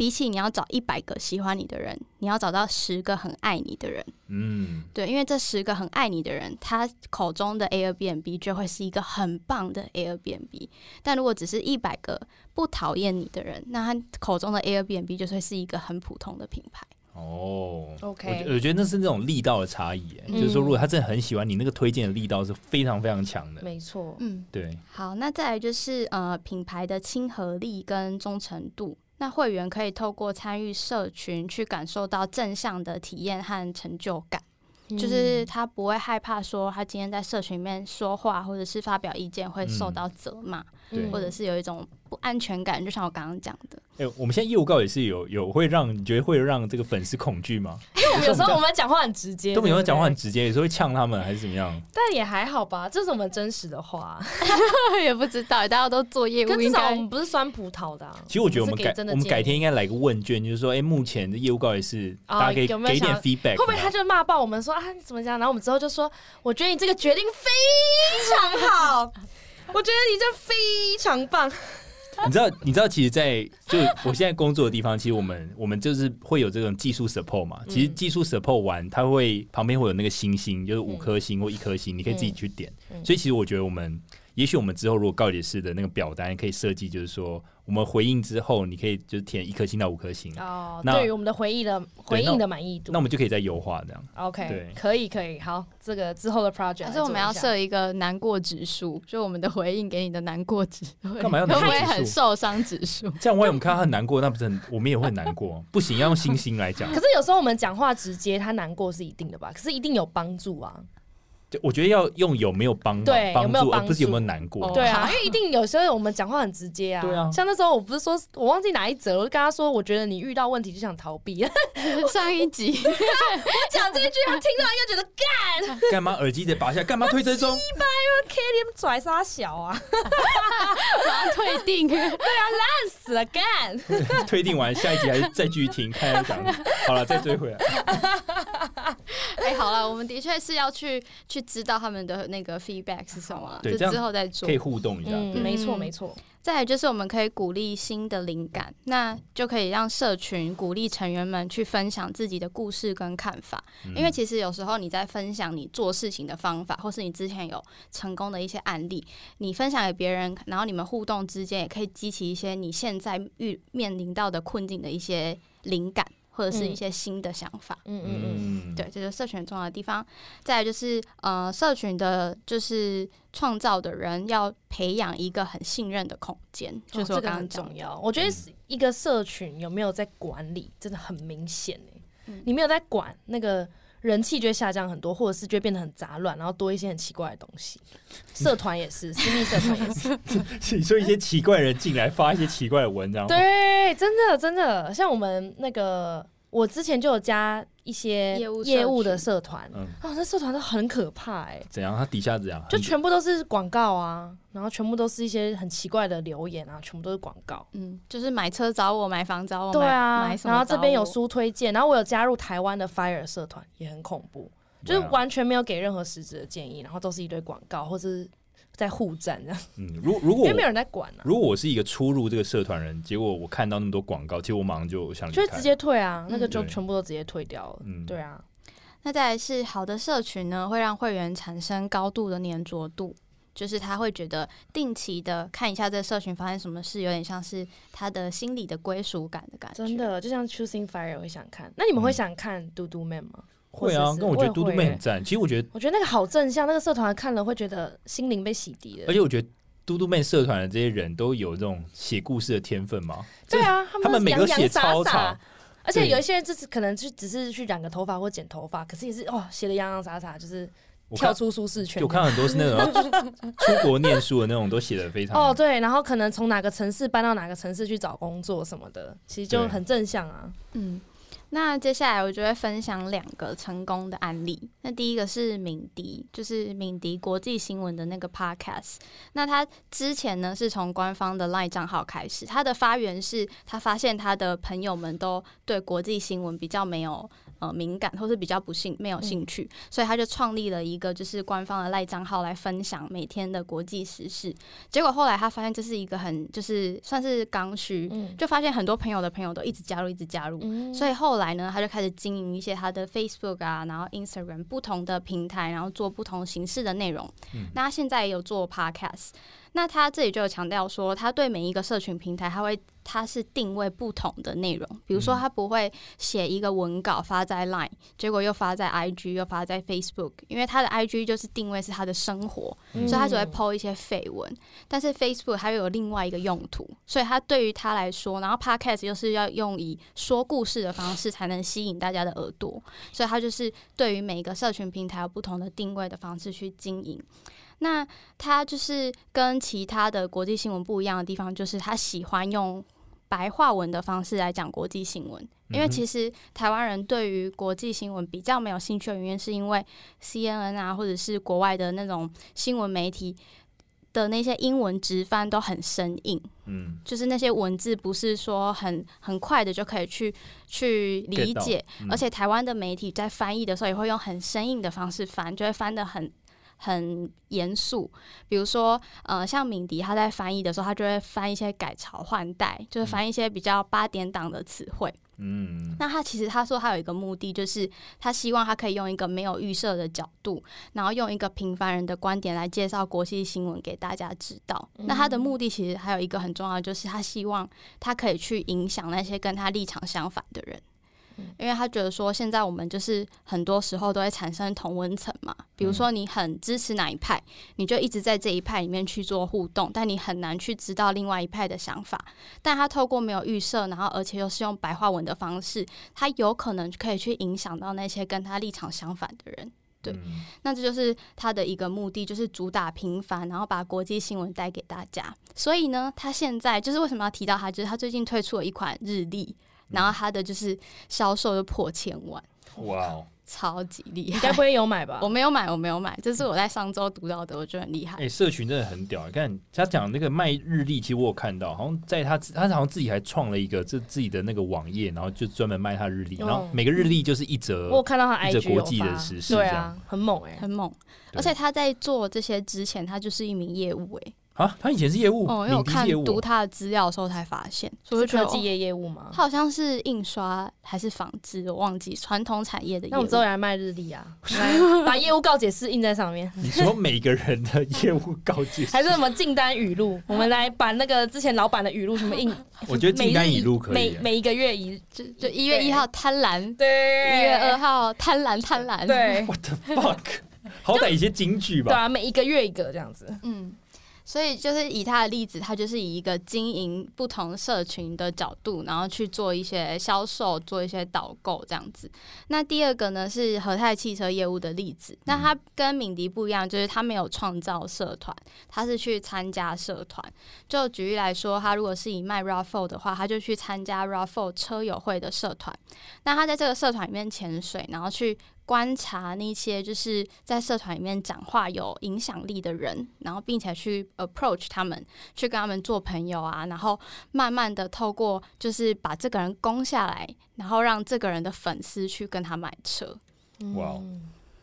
比起你要找一百个喜欢你的人，你要找到十个很爱你的人。嗯，对，因为这十个很爱你的人，他口中的 Airbnb 就会是一个很棒的 Airbnb。但如果只是一百个不讨厌你的人，那他口中的 Airbnb 就会是一个很普通的品牌。哦 OK 我我觉得那是那种力道的差异，嗯就是说，如果他真的很喜欢你，那个推荐的力道是非常非常强的。没错，嗯，对，好，那再来就是呃品牌的亲和力跟忠诚度。那会员可以透过参与社群去感受到正向的体验和成就感，就是他不会害怕说他今天在社群里面说话或者是发表意见会受到责骂，嗯或者是有一种不安全感，就像我刚刚讲的。哎、我们现在业务告也是有有会让你觉得会让这个粉丝恐惧吗？因为我们有时候我们讲话很直接，都没有对不对讲话很直接，有时候会呛他们还是怎么样？但也还好吧，这是我们真实的话。也不知道，大家都做业务，可至少我们不是酸葡萄的啊、其实我觉得我们改我们改天应该来个问卷，就是说，哎、目前的业务告也是哦大家可以有没有给一点 feedback，会不会他就骂爆我们说啊你怎么讲？然后我们之后就说，我觉得你这个决定非常好，我觉得你这非常棒。你知道，你知道，其实在，就我现在工作的地方，其实我们我们就是会有这种技术 support 嘛。其实嗯技术 support 完，它会旁边会有那个星星，就是五颗星或一颗星，你可以自己去点。嗯所以其实我觉得我们，也许我们之后如果告解式的那个表单可以设计，就是说我们回应之后，你可以就是填一颗星到五颗星，哦，那对于我们的回忆的回应的满意度那我们就可以再优化这样。，OK，对可以可以，好，这个之后的 project 但是我们要设一个难过指数，就我们的回应给你的难过指数，干嘛要 会不会难过指数很受伤指数？这样万一我们看到他很难过，那不是很我们也会很难过？不行，要用星星来讲可。是有时候我们讲话直接，他难过是一定的吧？可是一定有帮助啊。就我觉得要用有没有帮对帮助，而有没有帮不是有没有助难过。哦对啊，因为一定有时候我们讲话很直接啊。对啊像那时候我不是说我忘记哪一则，我就跟他说，我觉得你遇到问题就想逃避。上一集我讲这句，他听到应该觉得干干嘛耳机得拔下来？干嘛推车中？K 你拽沙小啊，马上退订，死了干。推定完，下一集还是再继续听，看他讲。好了，再追回来。哎，好了，我们的确是要去去知道他们的那个 feedback 是什么，就对这样之后再做可。以互动一下。嗯，没错嗯没错。再来就是我们可以鼓励新的灵感，那就可以让社群鼓励成员们去分享自己的故事跟看法。嗯因为其实有时候你在分享你做事情的方法，或是你之前有成功的一些案例，你分享给别人，然后你们互动之间也可以激起一些你现在遇面临到的困境的一些灵感，或者是一些新的想法。嗯嗯嗯，对，这就是社群重要的地方。再来就是呃，社群的就是创造的人要培养一个很信任的空间，就是我哦这个很刚刚讲要。我觉得一个社群有没有在管理，真的很明显诶、嗯你没有在管，那个人气就会下降很多，或者是就会变得很杂乱，然后多一些很奇怪的东西。社团也是，私密社团也是。你说一些奇怪的人进来发一些奇怪的文章，对，真的真的，像我们那个，我之前就有加一些业务业务的社团，嗯，哦，那社团都很可怕哎、怎样？它底下怎样？就全部都是广告啊，然后全部都是一些很奇怪的留言啊，全部都是广告。嗯，就是买车找我，买房找我，对啊然后这边有书推荐，然后我有加入台湾的 Fire 社团，也很恐怖，就是完全没有给任何实质的建议，然后都是一堆广告或者是在互战这样，嗯，如如果因为没有人在管啊，如果我是一个初入这个社团人，结果我看到那么多广告，其实我马上就想离开就会直接退啊，那个嗯就全部都直接退掉了。嗯对啊，那再来是好的社群呢，会让会员产生高度的粘着度，就是他会觉得定期的看一下这个社群发生什么事，有点像是他的心理的归属感的感觉。真，的就像 Choosing Fire 会想看，那你们会嗯想看嘟嘟 Man 吗？会啊或者，是跟我觉得嘟嘟妹很赞。其实我觉得，我觉得那个好正向，那个社团看了会觉得心灵被洗涤了。而且我觉得嘟嘟妹社团的这些人都有这种写故事的天分嘛。对啊，他他们每个写超长，而且有一些人就是可能就只是去染个头发或剪头发，可是也是哦写的洋洋洒洒，就是我跳出舒适圈就我。看到很多是那种 出国念书的那种，都写的非常哦，对，然后可能从哪个城市搬到哪个城市去找工作什么的，其实就很正向啊。嗯。那接下来我就会分享两个成功的案例。那第一个是敏迪，就是敏迪国际新闻的那个 podcast。那他之前呢是从官方的 LINE 账号开始，他的发源是他发现他的朋友们都对国际新闻比较没有呃敏感，或是比较不兴没有兴趣，所以他就创立了一个就是官方的 LINE 账号来分享每天的国际时事。结果后来他发现这是一个很就是算是刚需，嗯就发现很多朋友的朋友都一直加入，一直加入。嗯所以后来呢，他就开始经营一些他的 Facebook 啊，然后 Instagram 不同的平台，然后做不同形式的内容。嗯那他现在也有做 Podcast。那他这里就有强调说，他对每一个社群平台，他会他是定位不同的内容。比如说，他不会写一个文稿发在 Line，结果又发在 IG，又发在 Facebook，因为他的 IG 就是定位是他的生活，所以他只会 PO 一些绯闻。但是 Facebook 它又有另外一个用途，所以他对于他来说，然后 Podcast 又是要用以说故事的方式才能吸引大家的耳朵，所以他就是对于每一个社群平台有不同的定位的方式去经营。那他就是跟其他的国际新闻不一样的地方，就是他喜欢用白话文的方式来讲国际新闻。因为其实台湾人对于国际新闻比较没有兴趣的原因，是因为 C N N 啊，或者是国外的那种新闻媒体的那些英文直翻都很生硬。嗯，就是那些文字不是说很很快的就可以去去理解，而且台湾的媒体在翻译的时候也会用很生硬的方式翻，就会翻的很。很严肃，比如说，呃，像敏迪他在翻译的时候，他就会翻一些改朝换代，就是翻一些比较八点档的词汇。嗯，那他其实他说他有一个目的，就是他希望他可以用一个没有预设的角度，然后用一个平凡人的观点来介绍国际新闻给大家知道。那他的目的其实还有一个很重要，就是他希望他可以去影响那些跟他立场相反的人。因为他觉得说，现在我们就是很多时候都会产生同温层嘛。比如说，你很支持哪一派，你就一直在这一派里面去做互动，但你很难去知道另外一派的想法。但他透过没有预设，然后而且又是用白话文的方式，他有可能可以去影响到那些跟他立场相反的人。对，那这就是他的一个目的，就是主打平凡，然后把国际新闻带给大家。所以呢，他现在就是为什么要提到他，就是他最近推出了一款日历。然后他的就是销售就破千万，哇哦，超级厉害！你该不会有买吧？我没有买，我没有买，这是我在上周读到的，我觉得很厉害。哎，社群真的很屌！你看他讲那个卖日历，其实我有看到，好像在他他好像自己还创了一个这自己的那个网页，然后就专门卖他日历，然后每个日历就是一则，我有看到他一则国际的时事，对啊，很猛哎，很猛。而且他在做这些之前，他就是一名业务哎。啊，他以前是业务，哦，因为我看读他的资料的时候才发现，所以科技业业务吗？他好像是印刷还是纺织，我忘记传统产业的。那我们之后来卖日历啊，把业务告解释印在上面。你说每个人的业务告解，还是什么订单语录？我们来把那个之前老板的语录什么印？我觉得订单语录可以，每每一个月一就就一月一号贪婪，对，一月二号贪婪贪婪，对。What the fuck？好歹一些金句吧。对啊，每一个月一个这样子，嗯。所以就是以他的例子，他就是以一个经营不同社群的角度，然后去做一些销售，做一些导购这样子。那第二个呢是和泰汽车业务的例子。那他跟敏迪不一样，就是他没有创造社团，他是去参加社团。就举例来说，他如果是以卖 Raffle 的话，他就去参加 Raffle 车友会的社团。那他在这个社团里面潜水，然后去。观察那些就是在社团里面讲话有影响力的人，然后并且去 approach 他们，去跟他们做朋友啊，然后慢慢的透过就是把这个人攻下来，然后让这个人的粉丝去跟他买车。哇。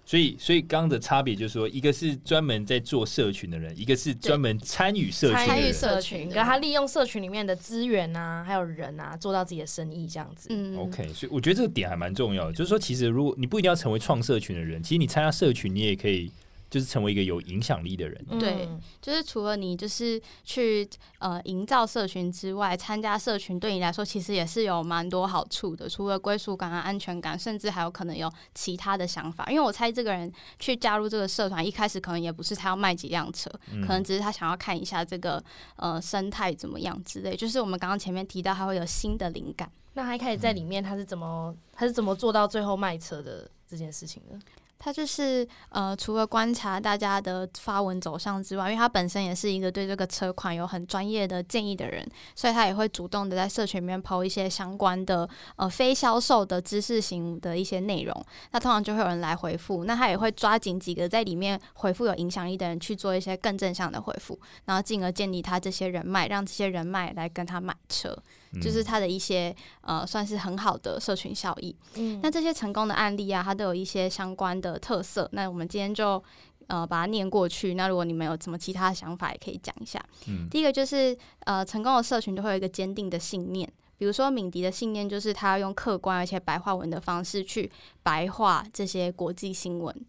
所以，所以刚刚的差别就是说，一个是专门在做社群的人，一个是专门参与社群。参与社群，跟他利用社群里面的资源啊，还有人啊，做到自己的生意这样子。嗯，OK，所以我觉得这个点还蛮重要的，就是说，其实如果你不一定要成为创社群的人，其实你参加社群，你也可以。就是成为一个有影响力的人，对，就是除了你就是去呃营造社群之外，参加社群对你来说其实也是有蛮多好处的。除了归属感啊、安全感，甚至还有可能有其他的想法。因为我猜这个人去加入这个社团，一开始可能也不是他要卖几辆车，可能只是他想要看一下这个呃生态怎么样之类。就是我们刚刚前面提到，他会有新的灵感。那他一开始在里面，他是怎么他是怎么做到最后卖车的这件事情呢？他就是呃，除了观察大家的发文走向之外，因为他本身也是一个对这个车款有很专业的建议的人，所以他也会主动的在社群里面抛一些相关的呃非销售的知识型的一些内容。那通常就会有人来回复，那他也会抓紧几个在里面回复有影响力的人去做一些更正向的回复，然后进而建立他这些人脉，让这些人脉来跟他买车。就是它的一些呃，算是很好的社群效益。嗯，那这些成功的案例啊，它都有一些相关的特色。那我们今天就呃把它念过去。那如果你们有什么其他的想法，也可以讲一下。嗯，第一个就是呃，成功的社群都会有一个坚定的信念。比如说敏迪的信念就是他要用客观而且白话文的方式去白话这些国际新闻。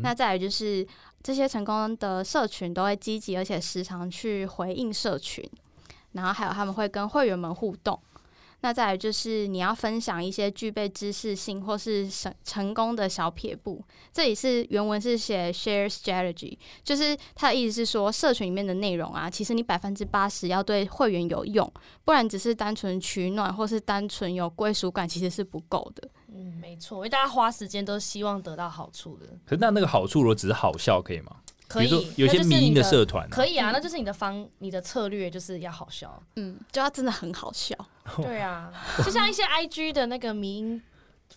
那再来就是这些成功的社群都会积极而且时常去回应社群，然后还有他们会跟会员们互动。那再来就是你要分享一些具备知识性或是成成功的小撇步。这里是原文是写 share strategy，就是它的意思是说，社群里面的内容啊，其实你百分之八十要对会员有用，不然只是单纯取暖或是单纯有归属感，其实是不够的。嗯，没错，因为大家花时间都希望得到好处的。可是那那个好处如果只是好笑，可以吗？可以，有些迷因的社团可以啊，那就是你的方，你的策略就是要好笑，嗯，就要真的很好笑。对啊，就像一些 IG 的那个迷因。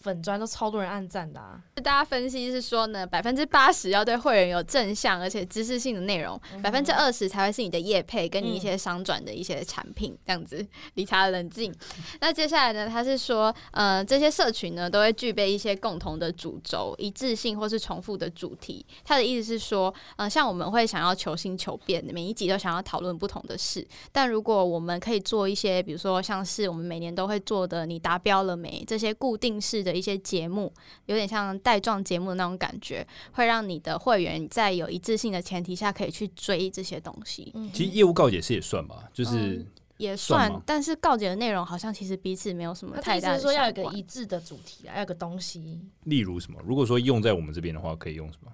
粉砖都超多人按赞的，啊。大家分析是说呢，百分之八十要对会员有正向而且知识性的内容，百分之二十才会是你的业配跟你一些商转的一些产品，这样子 理查冷静。那接下来呢，他是说，呃，这些社群呢都会具备一些共同的主轴、一致性或是重复的主题。他的意思是说，呃，像我们会想要求新求变，每一集都想要讨论不同的事，但如果我们可以做一些，比如说像是我们每年都会做的，你达标了没？这些固定式。的一些节目，有点像带状节目的那种感觉，会让你的会员在有一致性的前提下，可以去追这些东西。嗯其实业务告解是也算吧，就是也算，但是告解的内容好像其实彼此没有什么太大。说要有个一致的主题啊，要个东西。例如什么？如果说用在我们这边的话，可以用什么？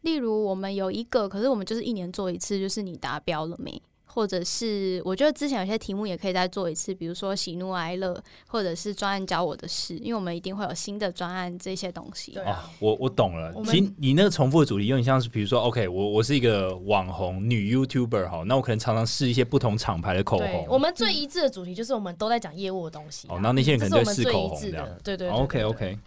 例如我们有一个，可是我们就是一年做一次，就是你达标了没？或者是我觉得之前有些题目也可以再做一次，比如说喜怒哀乐，或者是专案教我的事，因为我们一定会有新的专案这些东西。啊，我我懂了。其实你那个重复的主题有点像是，比如说，OK，我我是一个网红女 YouTuber 哈，那我可能常常试一些不同厂牌的口红。我们最一致的主题就是我们都在讲业务的东西。哦，那那些人可能在试口红这样。对对，OK OK。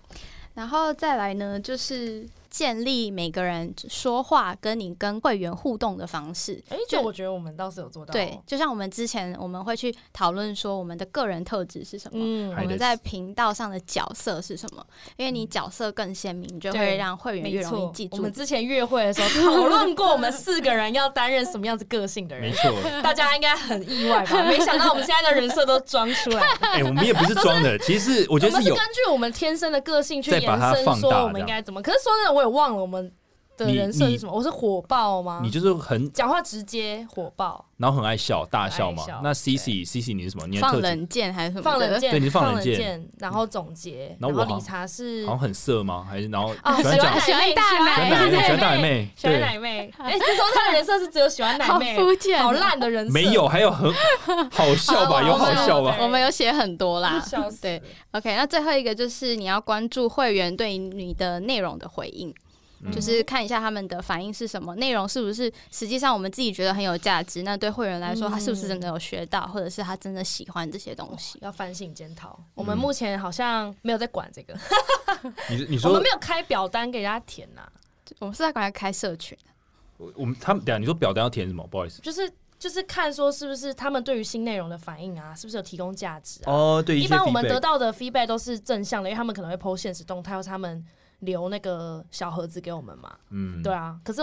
然后再来呢，就是。建立每个人说话跟你跟会员互动的方式，哎，就我觉得我们倒是有做到。对，就像我们之前我们会去讨论说我们的个人特质是什么，嗯，我们在频道上的角色是什么，因为你角色更鲜明，就会让会员越容易记住。我们之前约会的时候讨论过，我们四个人要担任什么样子个性的人，没错，大家应该很意外吧？没想到我们现在的人设都装出来。哎，我们也不是装的，其实我觉得是根据我们天生的个性去延伸，说我们应该怎么。可是说真的，我忘了我们。的人设是什么？我是火爆吗？你就是很讲话直接火爆，然后很爱笑大笑嘛。那 C C C C 你是什么？你放冷箭还是什么？放冷箭，对，你放冷箭，然后总结。然后理查是好像很色吗？还是然后喜欢讲喜欢大奶妹，喜欢大奶妹，喜欢奶妹。哎，你说他的人设是只有喜欢奶妹，好肤浅，好烂的人设。没有，还有很好笑吧？有好笑吧？我们有写很多啦。笑死。对，OK，那最后一个就是你要关注会员对你的内容的回应。就是看一下他们的反应是什么，内容是不是实际上我们自己觉得很有价值？那对会员来说，他是不是真的有学到，或者是他真的喜欢这些东西？要反省检讨。我们目前好像没有在管这个。你你说我们没有开表单给大家填呐？我们是在管开社群。我我们他们等下你说表单要填什么？不好意思，就是就是看说是不是他们对于新内容的反应啊，是不是有提供价值啊？哦，对，一般我们得到的 feedback 都是正向的，因为他们可能会 post 现实动态，或他们。留那个小盒子给我们嘛？嗯，对啊。可是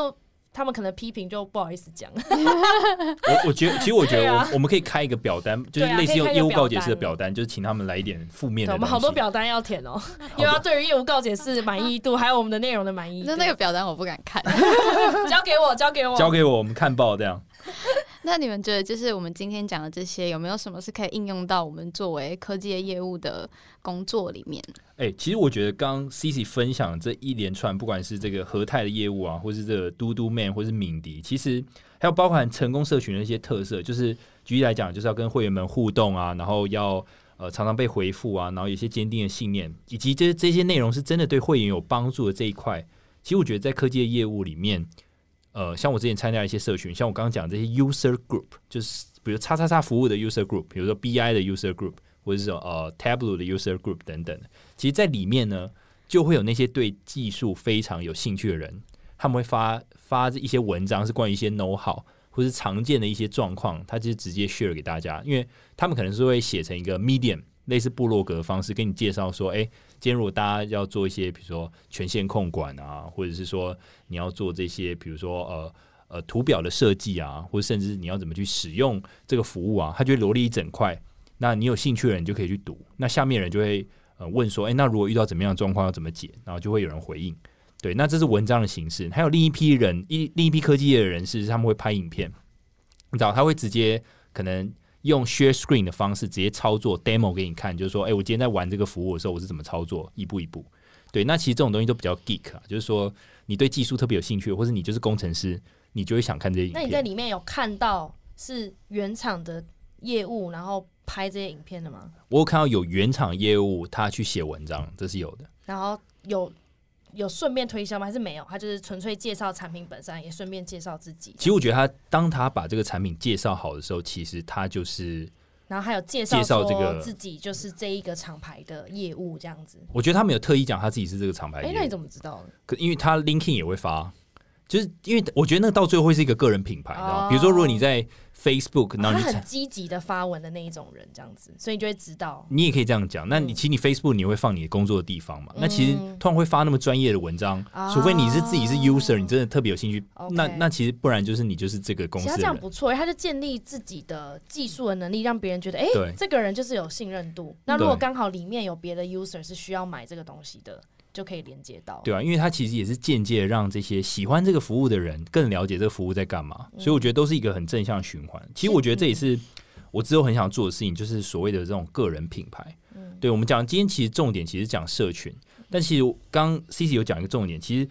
他们可能批评就不好意思讲。我我觉得，其实我觉得，我我们可以开一个表单，就是类似用业务告解式的表单，就是请他们来一点负面的。我们好多表单要填哦，又要对于业务告解式满意度，还有我们的内容的满意。那那个表单我不敢看，交给我，交给我，交给我，我们看报这样。那你们觉得，就是我们今天讲的这些，有没有什么是可以应用到我们作为科技的业务的工作里面？哎，其实我觉得刚 C C 分享这一连串，不管是这个和泰的业务啊，或是这个嘟嘟 man，或是敏迪，其实还有包含成功社群的一些特色，就是举例来讲，就是要跟会员们互动啊，然后要呃常常被回复啊，然后有些坚定的信念，以及这这些内容是真的对会员有帮助的这一块，其实我觉得在科技的业务里面。呃，像我之前参加一些社群，像我刚刚讲这些 user group，就是比如叉叉叉服务的 user group，比如说 BI 的 user group，或者是说呃 Tableau 的 user group 等等。其实，在里面呢，就会有那些对技术非常有兴趣的人，他们会发发一些文章，是关于一些 know how 或是常见的一些状况，他就直接 share 给大家，因为他们可能是会写成一个 medium 类似部落格的方式，跟你介绍说，哎。今天如果大家要做一些，比如说权限控管啊，或者是说你要做这些，比如说呃呃图表的设计啊，或者甚至你要怎么去使用这个服务啊，他就会罗列一整块。那你有兴趣的人就可以去读。那下面人就会呃问说，哎，那如果遇到怎么样的状况要怎么解？然后就会有人回应。对，那这是文章的形式。还有另一批人，一另一批科技业的人士，他们会拍影片，你知道，他会直接可能用 share screen 的方式直接操作 demo 给你看，就是说，哎、我今天在玩这个服务的时候，我是怎么操作，一步一步。对，那其实这种东西都比较 geek 啊，就是说你对技术特别有兴趣，或者你就是工程师，你就会想看这些影那你在。里面有看到是原厂的业务，然后拍这些影片的吗？我有看到有原厂业务他去写文章，这是有的。然后有有顺便推销吗？还是没有？他就是纯粹介绍产品本身，也顺便介绍自己。其实我觉得他当他把这个产品介绍好的时候，其实他就是然后还有介绍介绍这个自己就是这一个厂牌的业务这样子。我觉得他没有特意讲他自己是这个厂牌哎。那你怎么知道的？可因为他 LinkedIn 也会发，就是因为我觉得那个到最后会是一个个人品牌，你知道吗哦比如说，如果你在 Facebook，然后你他很积极的发文的那一种人，这样子，所以你就会知道。你也可以这样讲。那你嗯其实你 Facebook 你会放你工作的地方嘛？那其实嗯通常会发那么专业的文章，啊除非你是自己是 user，你真的特别有兴趣。那那其实不然就是你就是这个公司的人。这样不错，他就建立自己的技术的能力，让别人觉得，哎、对这个人就是有信任度。那如果刚好里面有别的 user 是需要买这个东西的，就可以连接到。对啊，因为它其实也是间接让这些喜欢这个服务的人更了解这个服务在干嘛，嗯所以我觉得都是一个很正向循环。其实我觉得这也是我之后很想做的事情，就是所谓的这种个人品牌。嗯对我们讲今天其实重点其实讲社群，但其实刚 C C 有讲一个重点，其实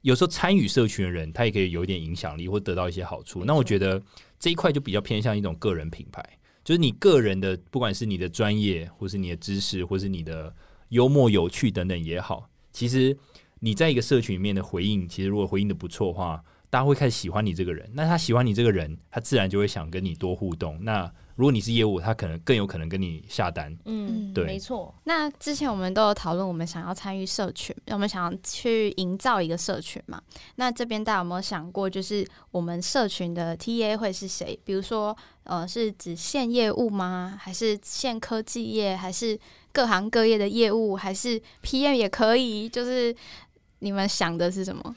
有时候参与社群的人，他也可以有一点影响力或得到一些好处。那我觉得这一块就比较偏向一种个人品牌，就是你个人的，不管是你的专业，或是你的知识，或是你的幽默、有趣等等也好，其实你在一个社群里面的回应，其实如果回应的不错的话，大家会开始喜欢你这个人。那他喜欢你这个人，他自然就会想跟你多互动。那如果你是业务，他可能更有可能跟你下单。嗯，对没错。那之前我们都有讨论，我们想要参与社群，我们想要去营造一个社群嘛。那这边大家有没有想过，就是我们社群的 TA 会是谁？比如说，呃，是指限业务吗？还是限科技业？还是各行各业的业务？还是 PM 也可以？就是你们想的是什么？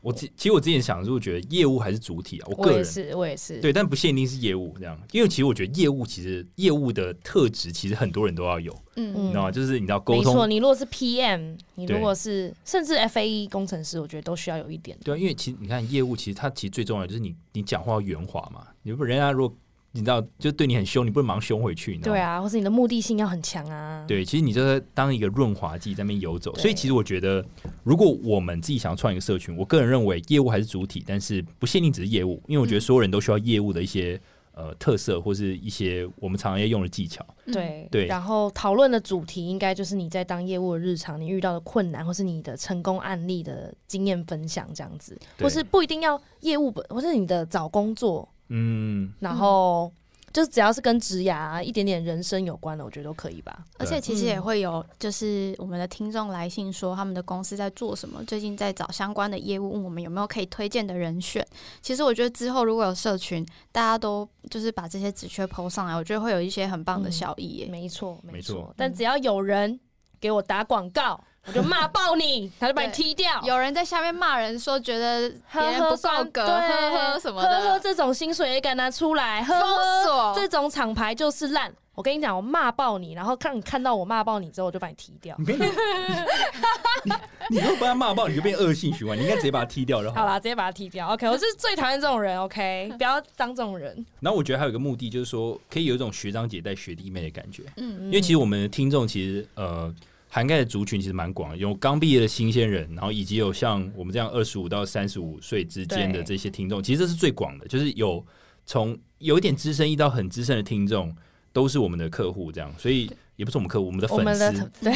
我其其实我之前想的是，我觉得业务还是主体啊，我个人我也是，我也是。对，但不限定是业务这样，因为其实我觉得业务其实业务的特质其实很多人都要有，嗯你知道吗？就是你知道沟没错，通，你如果是 PM，你如果是甚至 FAE 工程师，我觉得都需要有一点。对啊，因为其实你看业务，其实它其实最重要的就是你你讲话要圆滑嘛，你不人家如果你知道就对你很凶，你不能忙凶回去，你知道？对啊，或是你的目的性要很强啊。对，其实你就是当一个润滑剂在那边游走，所以其实我觉得，如果我们自己想要创一个社群，我个人认为业务还是主体，但是不限定只是业务，因为我觉得所有人都需要业务的一些呃特色或是一些我们常常要用的技巧。对对然后讨论的主题应该就是你在当业务的日常，你遇到的困难，或是你的成功案例的经验分享这样子，或是不一定要业务本，或是你的找工作，嗯，然后就是只要是跟职涯、一点点人生有关的，我觉得都可以吧。而且其实也嗯会有，就是我们的听众来信说他们的公司在做什么，最近在找相关的业务，问我们有没有可以推荐的人选。其实我觉得之后如果有社群，大家都就是把这些职缺 PO 上来，我觉得会有一些很棒的嗯效益耶。没错，没错错。但只要有人给我打广告，我就骂爆你，他就把你踢掉。有人在下面骂人说觉得别人不够格，呵呵什么呵呵的，这种薪水也敢拿出来，呵封呵锁这种厂牌就是烂。我跟你讲，我骂爆你，然后看你看到我骂爆你之后，我就把你踢掉。你别你你如果把他骂爆，你就变恶性循环，你应该直接把他踢掉就好了。好啦，直接把他踢掉。OK，我是最讨厌这种人。OK，不要当这种人。然后我觉得还有一个目的，就是说可以有一种学长姐带学弟妹的感觉，嗯因为其实我们的听众其实呃涵盖的族群其实蛮广，有刚毕业的新鲜人，然后以及有像我们这样二十五到三十五岁之间的这些听众，其实这是最广的，就是有从有一点资深一到很资深的听众。都是我们的客户，这样，所以也不是我们客户，我们的我们的粉丝，对。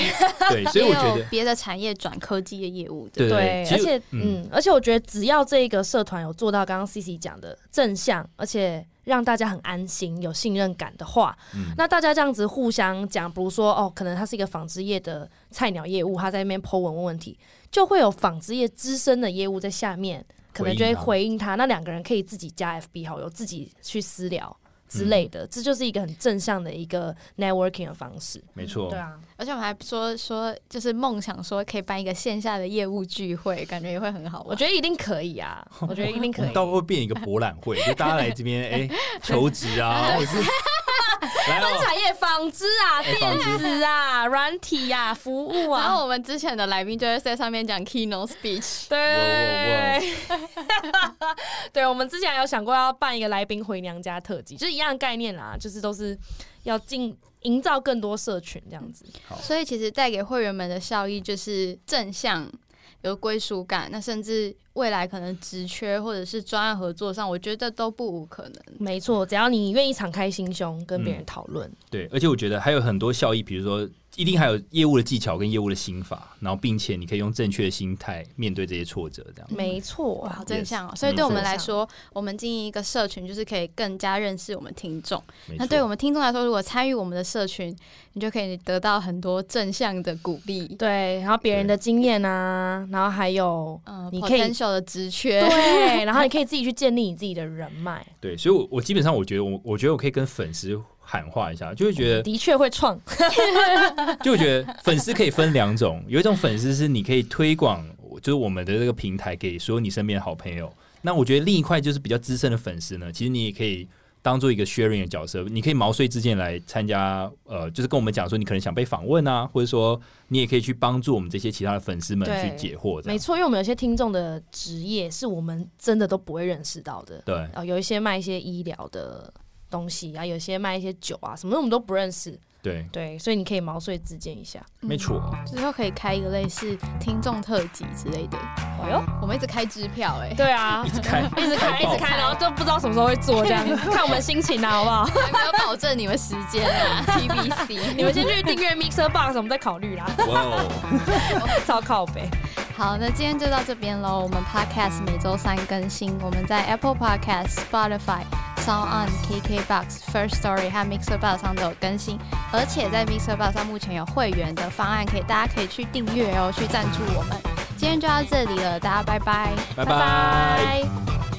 对，所以我也觉得，有别的产业转科技的业务，对而且嗯。嗯，而且我觉得只要这个社团有做到刚刚 C C 讲的正向，而且让大家很安心、有信任感的话，嗯，那大家这样子互相讲，比如说哦，可能他是一个纺织业的菜鸟业务，他在那边 Po 文问问题，就会有纺织业资深的业务在下面，可能就会回应他。那两个人可以自己加 FB 好友，自己去私聊之类的，这就是一个很正向的一个 networking 的方式。没错，对啊，而且我们还说说，就是梦想说可以办一个线下的业务聚会，感觉也会很好玩。我觉得一定可以啊，我觉得一定可以。到时候会变一个博览会，就大家来这边哎、求职啊，或者是来哦，产业、纺织啊、哎电子啊、软体啊、服务啊。然啊，后我们之前的来宾就会在上面讲 keynote speech，对，对，我们之前有想过要办一个来宾回娘家特辑，就是一样的概念啦，就是都是要进营造更多社群这样子。所以其实带给会员们的效益就是正向。有归属感，那甚至未来可能职缺或者是专案合作上，我觉得都不无可能。没错，只要你愿意敞开心胸跟别人讨论，对，而且我觉得还有很多效益，比如说一定还有业务的技巧跟业务的心法，然后并且你可以用正确的心态面对这些挫折，这样。没错。好，正向所以对我们嗯来说，我们经营一个社群，就是可以更加认识我们听众。那对我们听众来说，如果参与我们的社群，你就可以得到很多正向的鼓励，对，然后别人的经验啊，然后还有嗯你可以 potential 的职缺，对，然后你可以自己去建立你自己的人脉，对，所以我，我基本上我觉得我我觉得我可以跟粉丝喊话一下，就会觉得的确会创，就会觉得粉丝可以分两种，有一种粉丝是你可以推广，就是我们的这个平台给所有你身边的好朋友。那我觉得另一块就是比较资深的粉丝呢，其实你也可以当做一个 sharing 的角色，你可以毛遂自荐来参加，呃，就是跟我们讲说你可能想被访问啊，或者说你也可以去帮助我们这些其他的粉丝们去解惑。没错，因为我们有些听众的职业是我们真的都不会认识到的，对，啊，有一些卖一些医疗的东西啊，有些卖一些酒啊，什么的我们都不认识，对，对，所以你可以毛遂自荐一下。没错。之后可以开一个类似听众特辑之类的。哎呦，我们一直开支票哎、对啊，一直开，一直开，一直开，然后就不知道什么时候会做，这样 看我们心情啊，好不好？还没有保证你们时间啊，TBC。你们先去订阅 Mixer Box，我们再考虑啦。哇哦，超靠北，好，那今天就到这边喽。我们 Podcast 每周三更新，我们在 Apple Podcast、Spotify、Sound On、KKBox、First Story 和 Mixer Box 上都有更新，而且在 Mixer Box 上目前有会员的方案，可以大家可以去订阅哦，去赞助我们。今天就到这里了，大家拜拜。拜拜拜。